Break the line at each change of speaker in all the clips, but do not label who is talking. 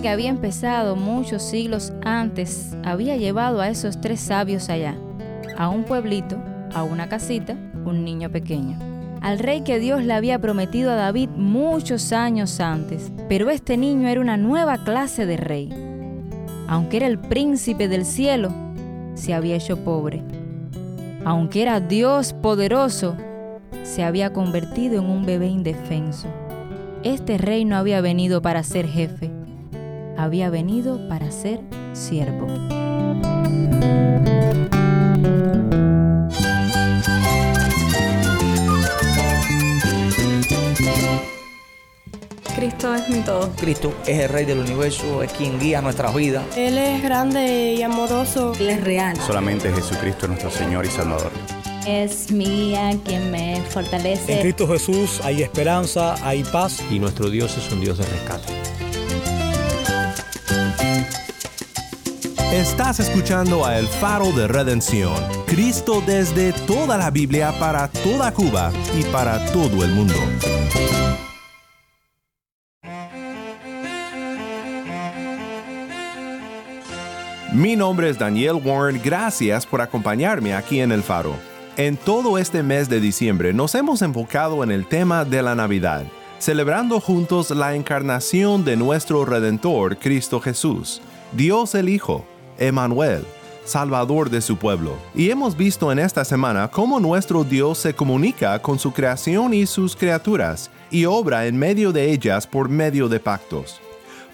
que había empezado muchos siglos antes había llevado a esos tres sabios allá, a un pueblito, a una casita, un niño pequeño. Al rey que Dios le había prometido a David muchos años antes, pero este niño era una nueva clase de rey. Aunque era el príncipe del cielo, se había hecho pobre. Aunque era Dios poderoso, se había convertido en un bebé indefenso. Este rey no había venido para ser jefe, había venido para ser siervo.
Cristo es mi todo.
Cristo es el Rey del universo, es quien guía nuestras vidas.
Él es grande y amoroso.
Él es real.
Solamente Jesucristo es nuestro Señor y Salvador.
Es mía quien me fortalece.
En Cristo Jesús hay esperanza, hay paz.
Y nuestro Dios es un Dios de rescate.
Estás escuchando a El Faro de Redención, Cristo desde toda la Biblia para toda Cuba y para todo el mundo. Mi nombre es Daniel Warren, gracias por acompañarme aquí en El Faro. En todo este mes de diciembre nos hemos enfocado en el tema de la Navidad, celebrando juntos la encarnación de nuestro Redentor, Cristo Jesús, Dios el Hijo, Emmanuel, Salvador de su pueblo. Y hemos visto en esta semana cómo nuestro Dios se comunica con su creación y sus criaturas, y obra en medio de ellas por medio de pactos.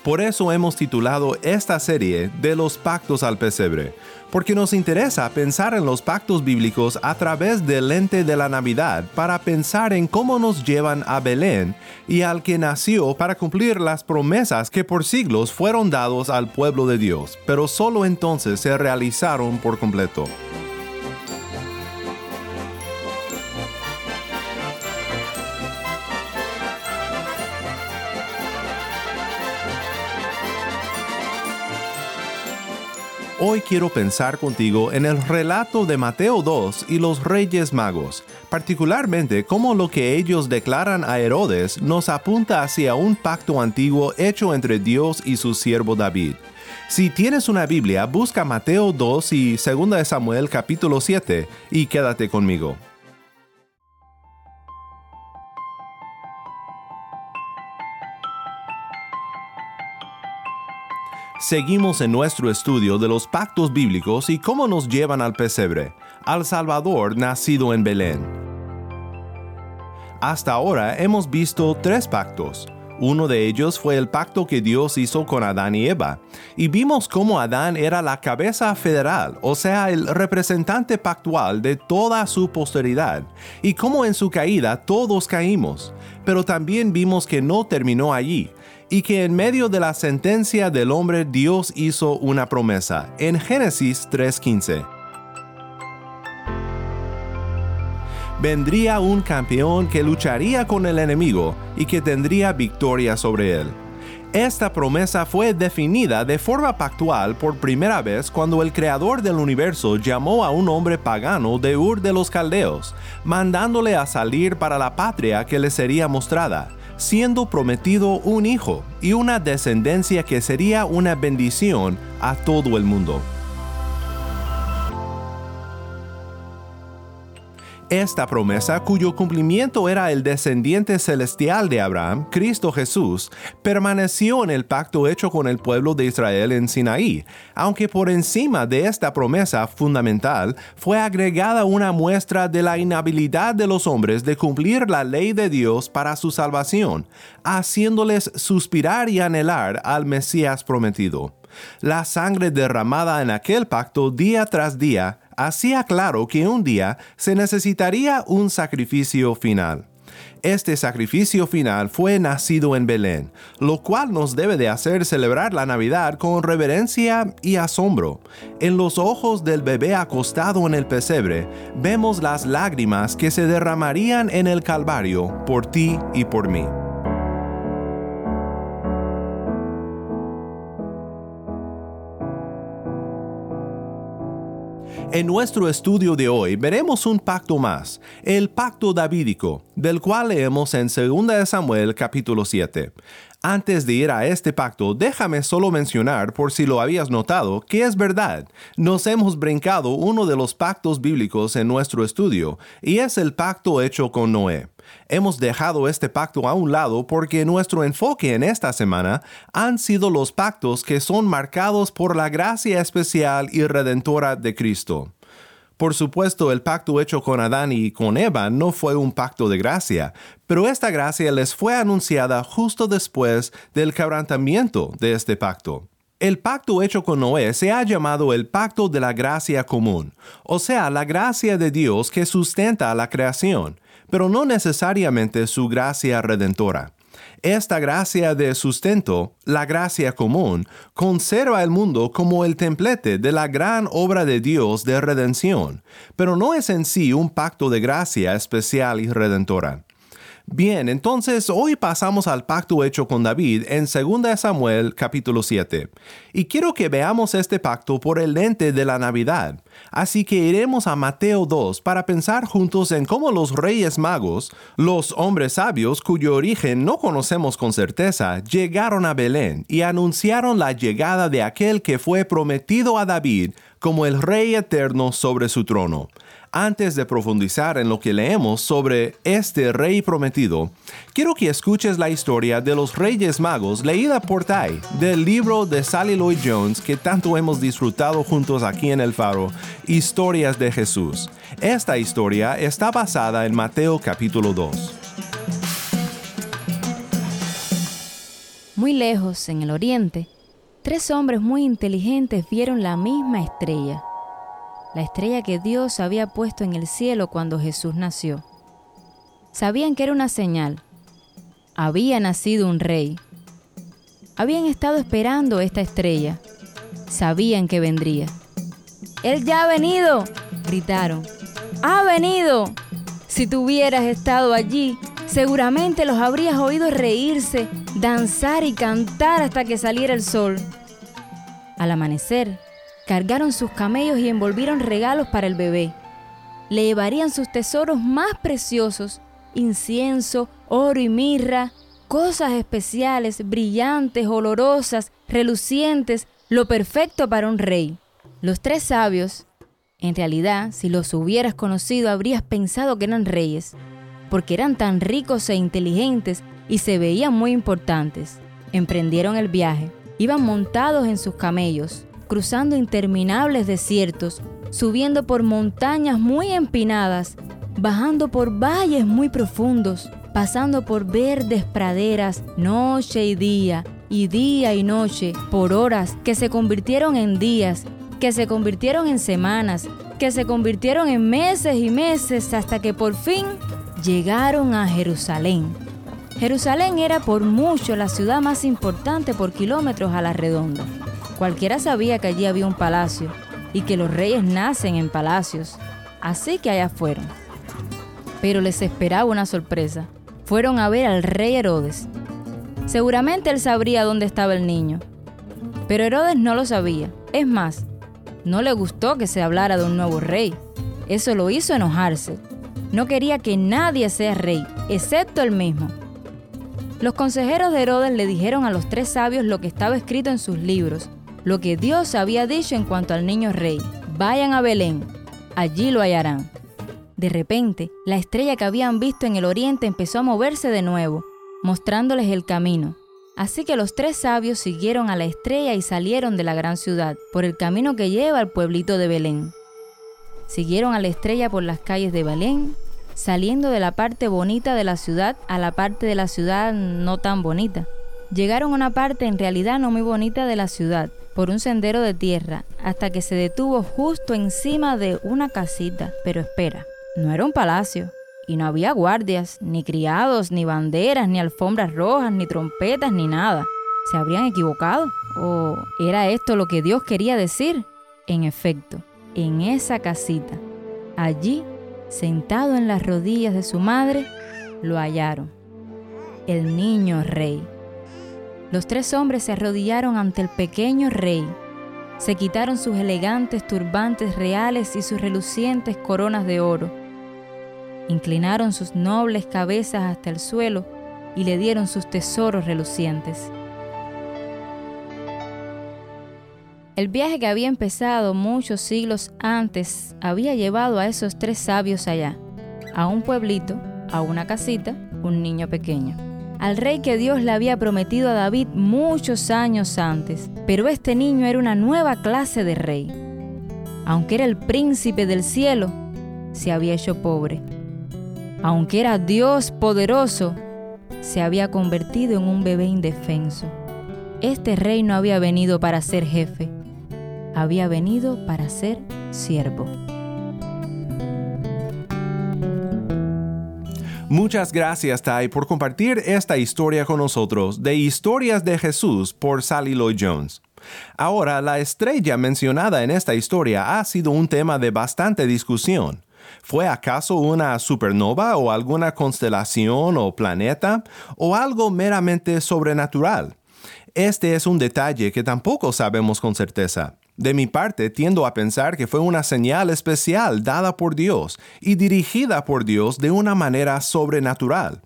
Por eso hemos titulado esta serie de los pactos al pesebre, porque nos interesa pensar en los pactos bíblicos a través del lente de la Navidad para pensar en cómo nos llevan a Belén y al que nació para cumplir las promesas que por siglos fueron dados al pueblo de Dios, pero solo entonces se realizaron por completo. Hoy quiero pensar contigo en el relato de Mateo 2 y los reyes magos, particularmente cómo lo que ellos declaran a Herodes nos apunta hacia un pacto antiguo hecho entre Dios y su siervo David. Si tienes una Biblia, busca Mateo 2 y 2 Samuel capítulo 7 y quédate conmigo. Seguimos en nuestro estudio de los pactos bíblicos y cómo nos llevan al pesebre, al Salvador nacido en Belén. Hasta ahora hemos visto tres pactos. Uno de ellos fue el pacto que Dios hizo con Adán y Eva, y vimos cómo Adán era la cabeza federal, o sea, el representante pactual de toda su posteridad, y cómo en su caída todos caímos. Pero también vimos que no terminó allí, y que en medio de la sentencia del hombre Dios hizo una promesa en Génesis 3:15. Vendría un campeón que lucharía con el enemigo y que tendría victoria sobre él. Esta promesa fue definida de forma pactual por primera vez cuando el creador del universo llamó a un hombre pagano de Ur de los Caldeos, mandándole a salir para la patria que le sería mostrada siendo prometido un hijo y una descendencia que sería una bendición a todo el mundo. Esta promesa, cuyo cumplimiento era el descendiente celestial de Abraham, Cristo Jesús, permaneció en el pacto hecho con el pueblo de Israel en Sinaí, aunque por encima de esta promesa fundamental fue agregada una muestra de la inhabilidad de los hombres de cumplir la ley de Dios para su salvación, haciéndoles suspirar y anhelar al Mesías prometido. La sangre derramada en aquel pacto día tras día hacía claro que un día se necesitaría un sacrificio final. Este sacrificio final fue nacido en Belén, lo cual nos debe de hacer celebrar la Navidad con reverencia y asombro. En los ojos del bebé acostado en el pesebre vemos las lágrimas que se derramarían en el Calvario por ti y por mí. En nuestro estudio de hoy veremos un pacto más, el pacto davídico, del cual leemos en 2 Samuel capítulo 7. Antes de ir a este pacto, déjame solo mencionar, por si lo habías notado, que es verdad. Nos hemos brincado uno de los pactos bíblicos en nuestro estudio, y es el pacto hecho con Noé. Hemos dejado este pacto a un lado porque nuestro enfoque en esta semana han sido los pactos que son marcados por la gracia especial y redentora de Cristo. Por supuesto, el pacto hecho con Adán y con Eva no fue un pacto de gracia, pero esta gracia les fue anunciada justo después del quebrantamiento de este pacto. El pacto hecho con Noé se ha llamado el pacto de la gracia común, o sea, la gracia de Dios que sustenta a la creación, pero no necesariamente su gracia redentora. Esta gracia de sustento, la gracia común, conserva el mundo como el templete de la gran obra de Dios de redención, pero no es en sí un pacto de gracia especial y redentora. Bien, entonces hoy pasamos al pacto hecho con David en 2 Samuel capítulo 7. Y quiero que veamos este pacto por el lente de la Navidad. Así que iremos a Mateo 2 para pensar juntos en cómo los reyes magos, los hombres sabios cuyo origen no conocemos con certeza, llegaron a Belén y anunciaron la llegada de aquel que fue prometido a David como el Rey eterno sobre su trono antes de profundizar en lo que leemos sobre este rey prometido, quiero que escuches la historia de los Reyes Magos leída por Tai del libro de Sally Lloyd Jones que tanto hemos disfrutado juntos aquí en El Faro, Historias de Jesús. Esta historia está basada en Mateo capítulo 2.
Muy lejos, en el oriente, tres hombres muy inteligentes vieron la misma estrella la estrella que Dios había puesto en el cielo cuando Jesús nació. Sabían que era una señal. Había nacido un rey. Habían estado esperando esta estrella. Sabían que vendría. Él ya ha venido, gritaron. Ha venido. Si tú hubieras estado allí, seguramente los habrías oído reírse, danzar y cantar hasta que saliera el sol. Al amanecer, Cargaron sus camellos y envolvieron regalos para el bebé. Le llevarían sus tesoros más preciosos, incienso, oro y mirra, cosas especiales, brillantes, olorosas, relucientes, lo perfecto para un rey. Los tres sabios, en realidad, si los hubieras conocido, habrías pensado que eran reyes, porque eran tan ricos e inteligentes y se veían muy importantes. Emprendieron el viaje, iban montados en sus camellos, cruzando interminables desiertos, subiendo por montañas muy empinadas, bajando por valles muy profundos, pasando por verdes praderas noche y día, y día y noche, por horas que se convirtieron en días, que se convirtieron en semanas, que se convirtieron en meses y meses hasta que por fin llegaron a Jerusalén. Jerusalén era por mucho la ciudad más importante por kilómetros a la redonda. Cualquiera sabía que allí había un palacio y que los reyes nacen en palacios, así que allá fueron. Pero les esperaba una sorpresa. Fueron a ver al rey Herodes. Seguramente él sabría dónde estaba el niño, pero Herodes no lo sabía. Es más, no le gustó que se hablara de un nuevo rey. Eso lo hizo enojarse. No quería que nadie sea rey, excepto él mismo. Los consejeros de Herodes le dijeron a los tres sabios lo que estaba escrito en sus libros lo que Dios había dicho en cuanto al niño rey. Vayan a Belén, allí lo hallarán. De repente, la estrella que habían visto en el oriente empezó a moverse de nuevo, mostrándoles el camino. Así que los tres sabios siguieron a la estrella y salieron de la gran ciudad, por el camino que lleva al pueblito de Belén. Siguieron a la estrella por las calles de Belén, saliendo de la parte bonita de la ciudad a la parte de la ciudad no tan bonita. Llegaron a una parte en realidad no muy bonita de la ciudad, por un sendero de tierra hasta que se detuvo justo encima de una casita. Pero espera, no era un palacio. Y no había guardias, ni criados, ni banderas, ni alfombras rojas, ni trompetas, ni nada. ¿Se habrían equivocado? ¿O era esto lo que Dios quería decir? En efecto, en esa casita, allí, sentado en las rodillas de su madre, lo hallaron. El niño rey. Los tres hombres se arrodillaron ante el pequeño rey. Se quitaron sus elegantes turbantes reales y sus relucientes coronas de oro. Inclinaron sus nobles cabezas hasta el suelo y le dieron sus tesoros relucientes. El viaje que había empezado muchos siglos antes había llevado a esos tres sabios allá, a un pueblito, a una casita, un niño pequeño. Al rey que Dios le había prometido a David muchos años antes, pero este niño era una nueva clase de rey. Aunque era el príncipe del cielo, se había hecho pobre. Aunque era Dios poderoso, se había convertido en un bebé indefenso. Este rey no había venido para ser jefe, había venido para ser siervo.
Muchas gracias, Tai, por compartir esta historia con nosotros de Historias de Jesús por Sally Lloyd Jones. Ahora, la estrella mencionada en esta historia ha sido un tema de bastante discusión. ¿Fue acaso una supernova o alguna constelación o planeta o algo meramente sobrenatural? Este es un detalle que tampoco sabemos con certeza. De mi parte, tiendo a pensar que fue una señal especial dada por Dios y dirigida por Dios de una manera sobrenatural.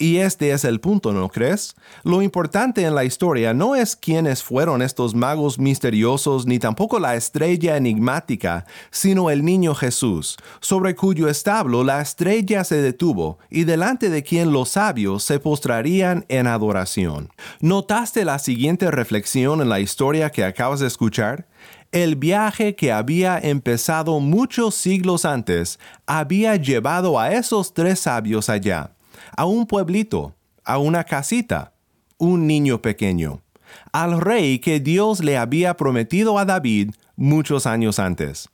Y este es el punto, ¿no crees? Lo importante en la historia no es quiénes fueron estos magos misteriosos ni tampoco la estrella enigmática, sino el niño Jesús, sobre cuyo establo la estrella se detuvo y delante de quien los sabios se postrarían en adoración. ¿Notaste la siguiente reflexión en la historia que acabas de escuchar? El viaje que había empezado muchos siglos antes había llevado a esos tres sabios allá a un pueblito, a una casita, un niño pequeño, al rey que Dios le había prometido a David muchos años antes.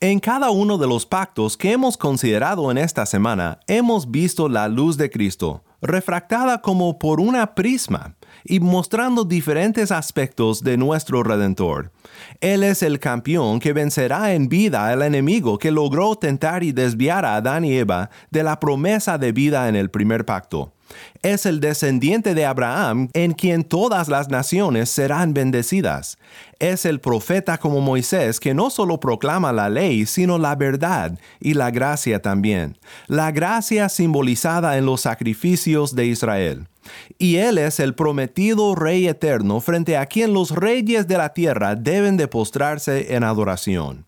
En cada uno de los pactos que hemos considerado en esta semana, hemos visto la luz de Cristo, refractada como por una prisma y mostrando diferentes aspectos de nuestro Redentor. Él es el campeón que vencerá en vida al enemigo que logró tentar y desviar a Adán y Eva de la promesa de vida en el primer pacto. Es el descendiente de Abraham en quien todas las naciones serán bendecidas. Es el profeta como Moisés que no solo proclama la ley, sino la verdad y la gracia también. La gracia simbolizada en los sacrificios de Israel y Él es el prometido Rey eterno frente a quien los reyes de la tierra deben de postrarse en adoración.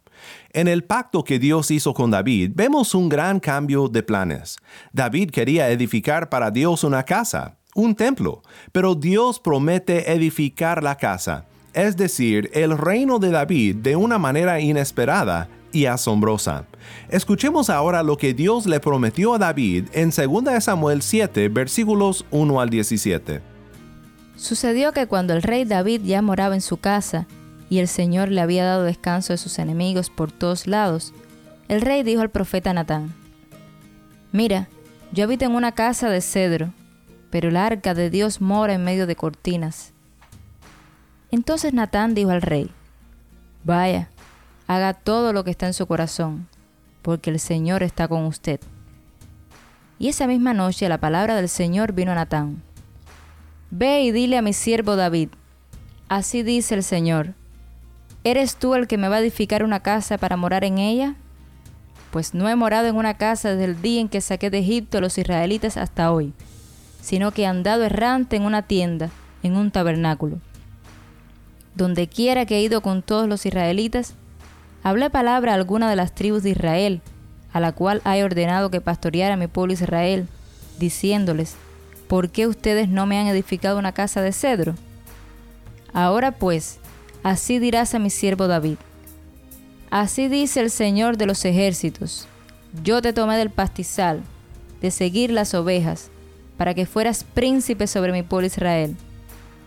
En el pacto que Dios hizo con David vemos un gran cambio de planes. David quería edificar para Dios una casa, un templo, pero Dios promete edificar la casa, es decir, el reino de David de una manera inesperada y asombrosa. Escuchemos ahora lo que Dios le prometió a David en 2 Samuel 7, versículos 1 al 17.
Sucedió que cuando el rey David ya moraba en su casa, y el Señor le había dado descanso de sus enemigos por todos lados, el rey dijo al profeta Natán, Mira, yo habito en una casa de cedro, pero el arca de Dios mora en medio de cortinas. Entonces Natán dijo al rey, Vaya, haga todo lo que está en su corazón, porque el Señor está con usted. Y esa misma noche la palabra del Señor vino a Natán. Ve y dile a mi siervo David, así dice el Señor, ¿eres tú el que me va a edificar una casa para morar en ella? Pues no he morado en una casa desde el día en que saqué de Egipto a los israelitas hasta hoy, sino que he andado errante en una tienda, en un tabernáculo. Donde quiera que he ido con todos los israelitas, hablé palabra a alguna de las tribus de Israel, a la cual he ordenado que pastoreara mi pueblo Israel, diciéndoles, ¿por qué ustedes no me han edificado una casa de cedro? Ahora pues, así dirás a mi siervo David, así dice el Señor de los ejércitos, yo te tomé del pastizal, de seguir las ovejas, para que fueras príncipe sobre mi pueblo Israel,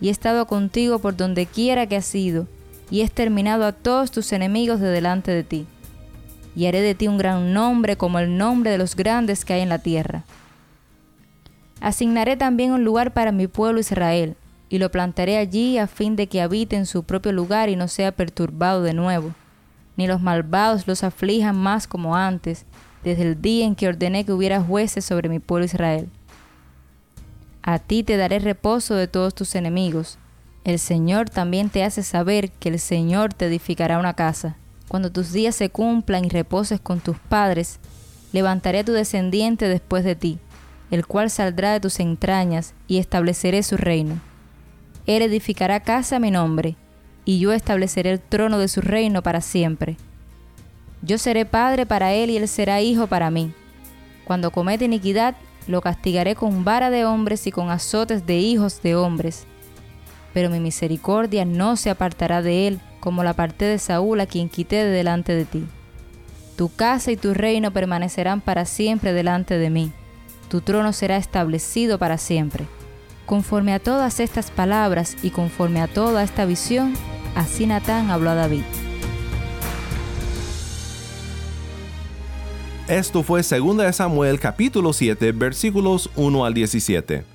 y he estado contigo por donde quiera que has ido, y he exterminado a todos tus enemigos de delante de ti. Y haré de ti un gran nombre como el nombre de los grandes que hay en la tierra. Asignaré también un lugar para mi pueblo Israel, y lo plantaré allí a fin de que habite en su propio lugar y no sea perturbado de nuevo, ni los malvados los aflijan más como antes, desde el día en que ordené que hubiera jueces sobre mi pueblo Israel. A ti te daré reposo de todos tus enemigos, el Señor también te hace saber que el Señor te edificará una casa. Cuando tus días se cumplan y reposes con tus padres, levantaré a tu descendiente después de ti, el cual saldrá de tus entrañas, y estableceré su reino. Él edificará casa a mi nombre, y yo estableceré el trono de su reino para siempre. Yo seré padre para él y él será hijo para mí. Cuando comete iniquidad, lo castigaré con vara de hombres y con azotes de hijos de hombres. Pero mi misericordia no se apartará de él, como la parte de Saúl a quien quité de delante de ti. Tu casa y tu reino permanecerán para siempre delante de mí. Tu trono será establecido para siempre. Conforme a todas estas palabras y conforme a toda esta visión, así Natán habló a David.
Esto fue 2 Samuel capítulo 7 versículos 1 al 17.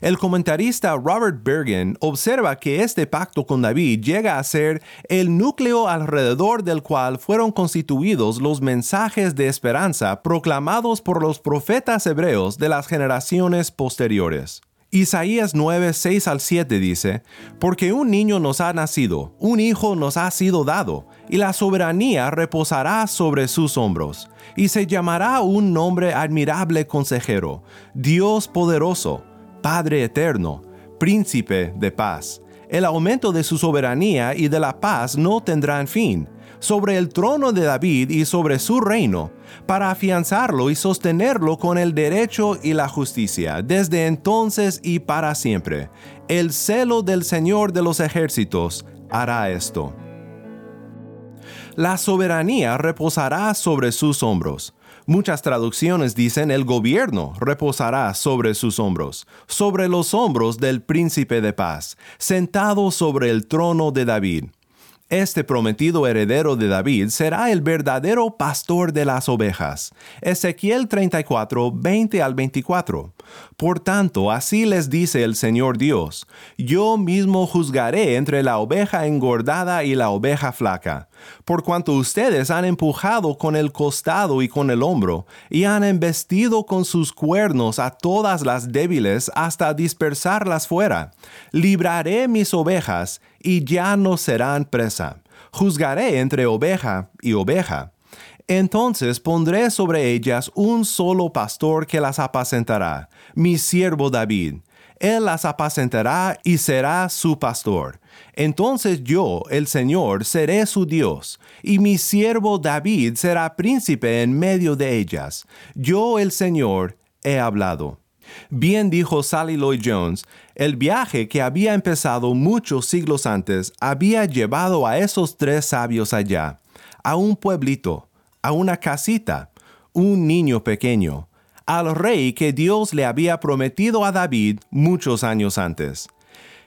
El comentarista Robert Bergen observa que este pacto con David llega a ser el núcleo alrededor del cual fueron constituidos los mensajes de esperanza proclamados por los profetas hebreos de las generaciones posteriores. Isaías 9, 6 al 7 dice, Porque un niño nos ha nacido, un hijo nos ha sido dado, y la soberanía reposará sobre sus hombros, y se llamará un nombre admirable consejero, Dios poderoso, Padre eterno, príncipe de paz. El aumento de su soberanía y de la paz no tendrán fin sobre el trono de David y sobre su reino, para afianzarlo y sostenerlo con el derecho y la justicia, desde entonces y para siempre. El celo del Señor de los ejércitos hará esto. La soberanía reposará sobre sus hombros. Muchas traducciones dicen el gobierno reposará sobre sus hombros, sobre los hombros del príncipe de paz, sentado sobre el trono de David. Este prometido heredero de David será el verdadero pastor de las ovejas. Ezequiel 34, 20 al 24. Por tanto, así les dice el Señor Dios, yo mismo juzgaré entre la oveja engordada y la oveja flaca, por cuanto ustedes han empujado con el costado y con el hombro, y han embestido con sus cuernos a todas las débiles hasta dispersarlas fuera. Libraré mis ovejas, y ya no serán presa. Juzgaré entre oveja y oveja. Entonces pondré sobre ellas un solo pastor que las apacentará, mi siervo David. Él las apacentará y será su pastor. Entonces yo, el Señor, seré su Dios, y mi siervo David será príncipe en medio de ellas. Yo, el Señor, he hablado. Bien dijo Sally Lloyd Jones, el viaje que había empezado muchos siglos antes había llevado a esos tres sabios allá, a un pueblito, a una casita, un niño pequeño, al rey que Dios le había prometido a David muchos años antes.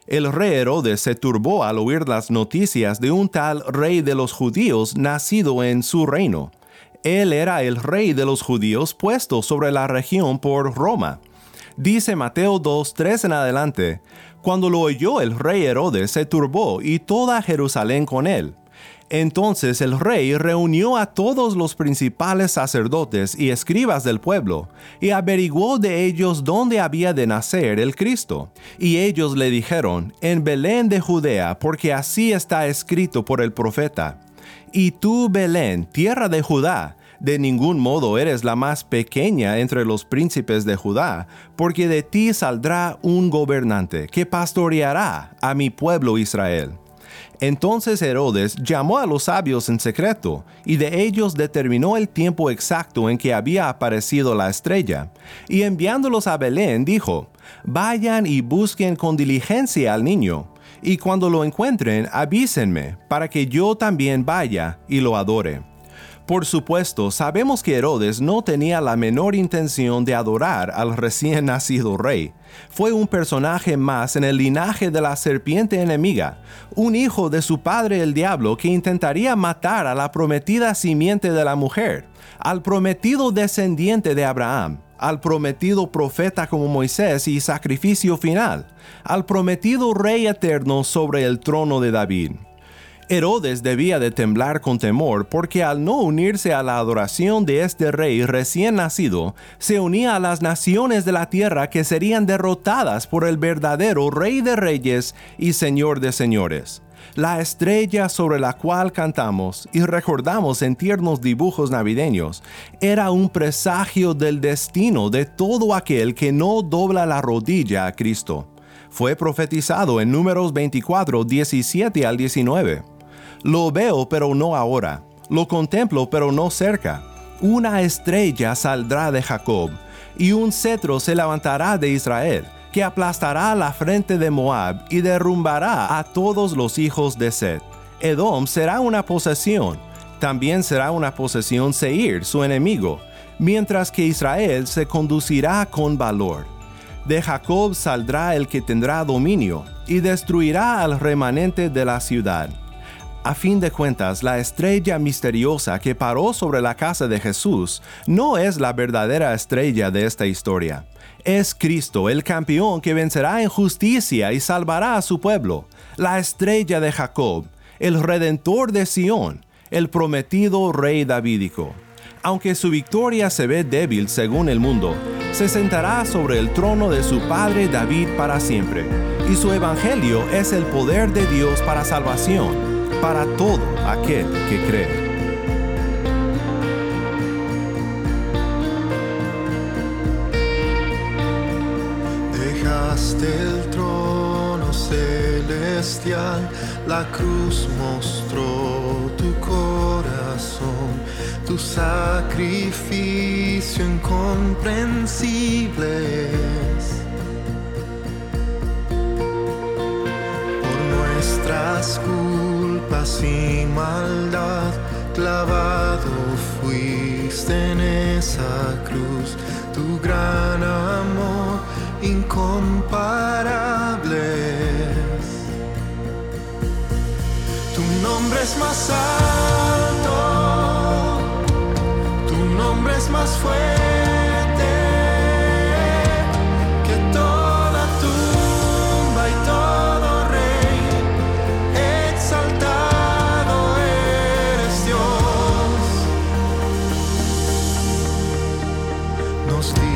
El rey Herodes se turbó al oír las noticias de un tal rey de los judíos nacido en su reino. Él era el rey de los judíos puesto sobre la región por Roma Dice Mateo 2, 3 en adelante, cuando lo oyó el rey Herodes se turbó y toda Jerusalén con él. Entonces el rey reunió a todos los principales sacerdotes y escribas del pueblo, y averiguó de ellos dónde había de nacer el Cristo. Y ellos le dijeron, en Belén de Judea, porque así está escrito por el profeta. Y tú, Belén, tierra de Judá, de ningún modo eres la más pequeña entre los príncipes de Judá, porque de ti saldrá un gobernante que pastoreará a mi pueblo Israel. Entonces Herodes llamó a los sabios en secreto, y de ellos determinó el tiempo exacto en que había aparecido la estrella, y enviándolos a Belén dijo, Vayan y busquen con diligencia al niño, y cuando lo encuentren avísenme, para que yo también vaya y lo adore. Por supuesto, sabemos que Herodes no tenía la menor intención de adorar al recién nacido rey. Fue un personaje más en el linaje de la serpiente enemiga, un hijo de su padre el diablo que intentaría matar a la prometida simiente de la mujer, al prometido descendiente de Abraham, al prometido profeta como Moisés y sacrificio final, al prometido rey eterno sobre el trono de David. Herodes debía de temblar con temor porque al no unirse a la adoración de este rey recién nacido, se unía a las naciones de la tierra que serían derrotadas por el verdadero rey de reyes y señor de señores. La estrella sobre la cual cantamos y recordamos en tiernos dibujos navideños era un presagio del destino de todo aquel que no dobla la rodilla a Cristo. Fue profetizado en números 24, 17 al 19. Lo veo pero no ahora, lo contemplo pero no cerca. Una estrella saldrá de Jacob, y un cetro se levantará de Israel que aplastará la frente de Moab y derrumbará a todos los hijos de Seth. Edom será una posesión, también será una posesión Seir, su enemigo, mientras que Israel se conducirá con valor. De Jacob saldrá el que tendrá dominio, y destruirá al remanente de la ciudad. A fin de cuentas, la estrella misteriosa que paró sobre la casa de Jesús no es la verdadera estrella de esta historia. Es Cristo, el campeón que vencerá en justicia y salvará a su pueblo, la estrella de Jacob, el redentor de Sión, el prometido rey davídico. Aunque su victoria se ve débil según el mundo, se sentará sobre el trono de su padre David para siempre, y su evangelio es el poder de Dios para salvación, para todo aquel que cree.
el trono celestial, la cruz mostró tu corazón, tu sacrificio incomprensible Por nuestras culpas y maldad, clavado fuiste en esa cruz, tu gran amor incomparables. Tu nombre es más alto, tu nombre es más fuerte.
still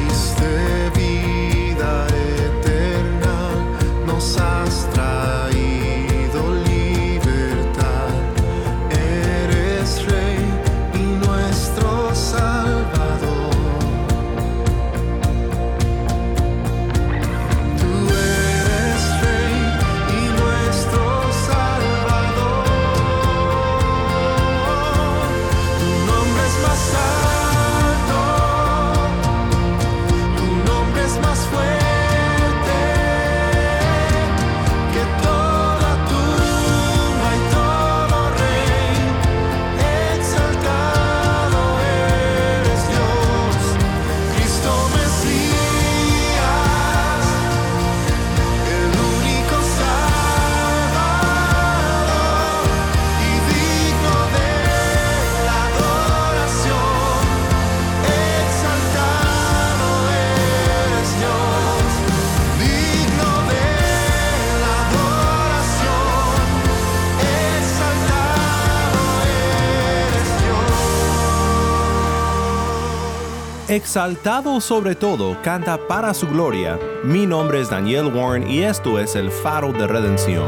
Exaltado sobre todo, canta para su gloria. Mi nombre es Daniel Warren y esto es el faro de redención.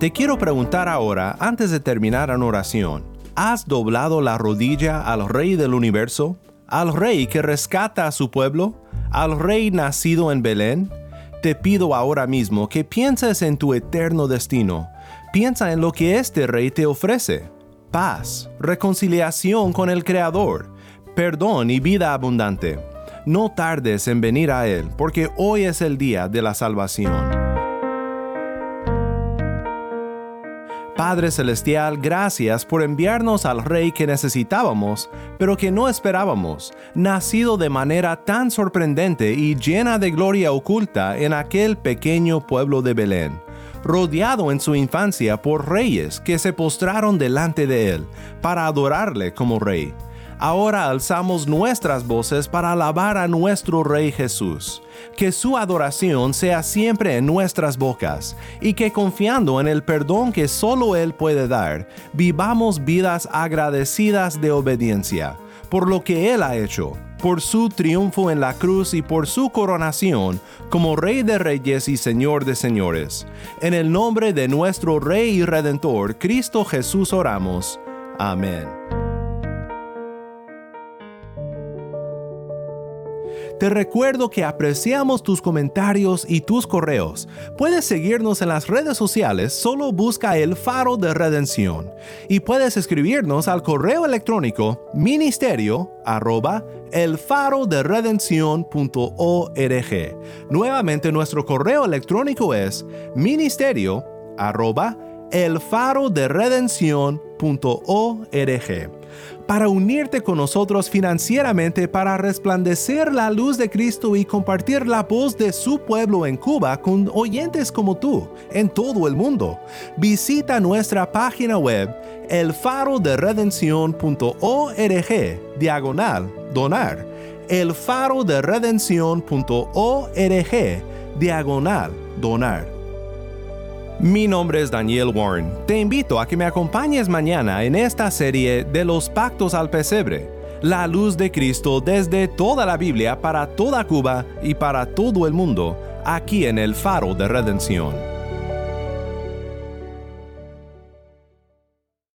Te quiero preguntar ahora, antes de terminar en oración, ¿has doblado la rodilla al Rey del universo? ¿Al Rey que rescata a su pueblo? ¿Al Rey nacido en Belén? Te pido ahora mismo que pienses en tu eterno destino. Piensa en lo que este rey te ofrece. Paz, reconciliación con el Creador, perdón y vida abundante. No tardes en venir a Él, porque hoy es el día de la salvación. Padre Celestial, gracias por enviarnos al Rey que necesitábamos, pero que no esperábamos, nacido de manera tan sorprendente y llena de gloria oculta en aquel pequeño pueblo de Belén, rodeado en su infancia por reyes que se postraron delante de él para adorarle como Rey. Ahora alzamos nuestras voces para alabar a nuestro Rey Jesús. Que su adoración sea siempre en nuestras bocas y que confiando en el perdón que solo Él puede dar, vivamos vidas agradecidas de obediencia por lo que Él ha hecho, por su triunfo en la cruz y por su coronación como Rey de Reyes y Señor de Señores. En el nombre de nuestro Rey y Redentor, Cristo Jesús oramos. Amén. Te recuerdo que apreciamos tus comentarios y tus correos. Puedes seguirnos en las redes sociales, solo busca el faro de redención. Y puedes escribirnos al correo electrónico ministerio arroba el faro de Nuevamente nuestro correo electrónico es ministerio arroba el faro de para unirte con nosotros financieramente para resplandecer la luz de Cristo y compartir la voz de su pueblo en Cuba con oyentes como tú en todo el mundo. Visita nuestra página web elfaroderedención.org diagonal donar elfaroderedención.org diagonal donar mi nombre es Daniel Warren. Te invito a que me acompañes mañana en esta serie de los pactos al pesebre, la luz de Cristo desde toda la Biblia para toda Cuba y para todo el mundo, aquí en el faro de redención.